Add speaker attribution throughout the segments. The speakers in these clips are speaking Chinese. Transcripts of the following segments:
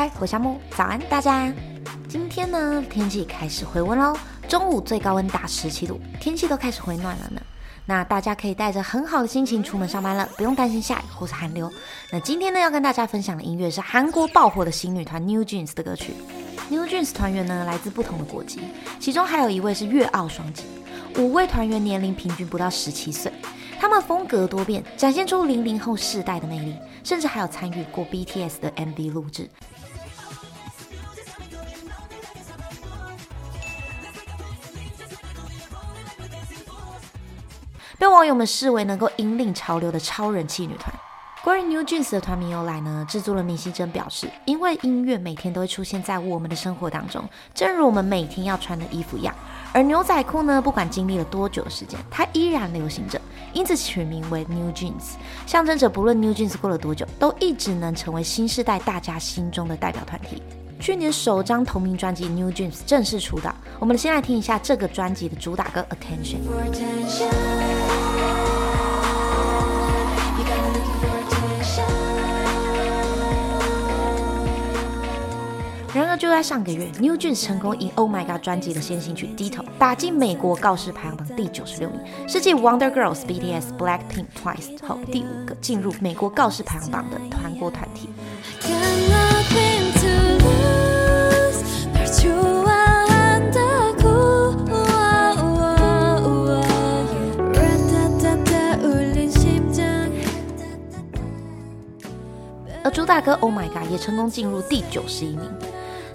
Speaker 1: 嗨，我夏木，早安大家。今天呢，天气开始回温喽，中午最高温达十七度，天气都开始回暖了呢。那大家可以带着很好的心情出门上班了，不用担心下雨或是寒流。那今天呢，要跟大家分享的音乐是韩国爆火的新女团 New Jeans 的歌曲。New Jeans 团员呢来自不同的国籍，其中还有一位是粤澳双籍。五位团员年龄平均不到十七岁，他们风格多变，展现出零零后世代的魅力，甚至还有参与过 BTS 的 MV 录制。被网友们视为能够引领潮流的超人气女团。关于 New Jeans 的团名由来呢？制作人明熙珍表示，因为音乐每天都会出现在我们的生活当中，正如我们每天要穿的衣服一样。而牛仔裤呢，不管经历了多久的时间，它依然流行着，因此取名为 New Jeans，象征着不论 New Jeans 过了多久，都一直能成为新时代大家心中的代表团体。去年首张同名专辑 New Jeans 正式出道，我们先来听一下这个专辑的主打歌 Attention。然而，就在上个月，New Jeans 成功以 Oh My God 专辑的先行曲《Ditto》打进美国告示排行榜第九十六名，是继 Wonder Girls、BTS、Blackpink、Twice 后第五个进入美国告示排行榜的团国团体。而主打歌《Oh My God》也成功进入第九十一名。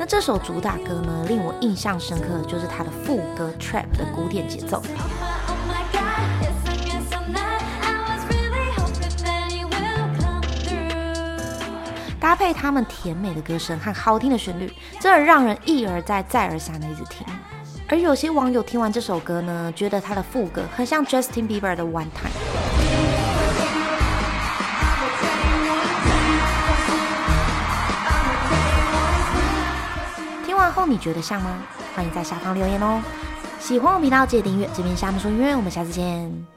Speaker 1: 那这首主打歌呢，令我印象深刻的就是它的副歌 Trap 的古典节奏，搭配他们甜美的歌声和好听的旋律，真的让人一而再、再而三的一直听。而有些网友听完这首歌呢，觉得它的副歌很像 Justin Bieber 的 One Time。后你觉得像吗？欢迎在下方留言哦！喜欢我频道记得订阅，这边夏木说音乐，我们下次见。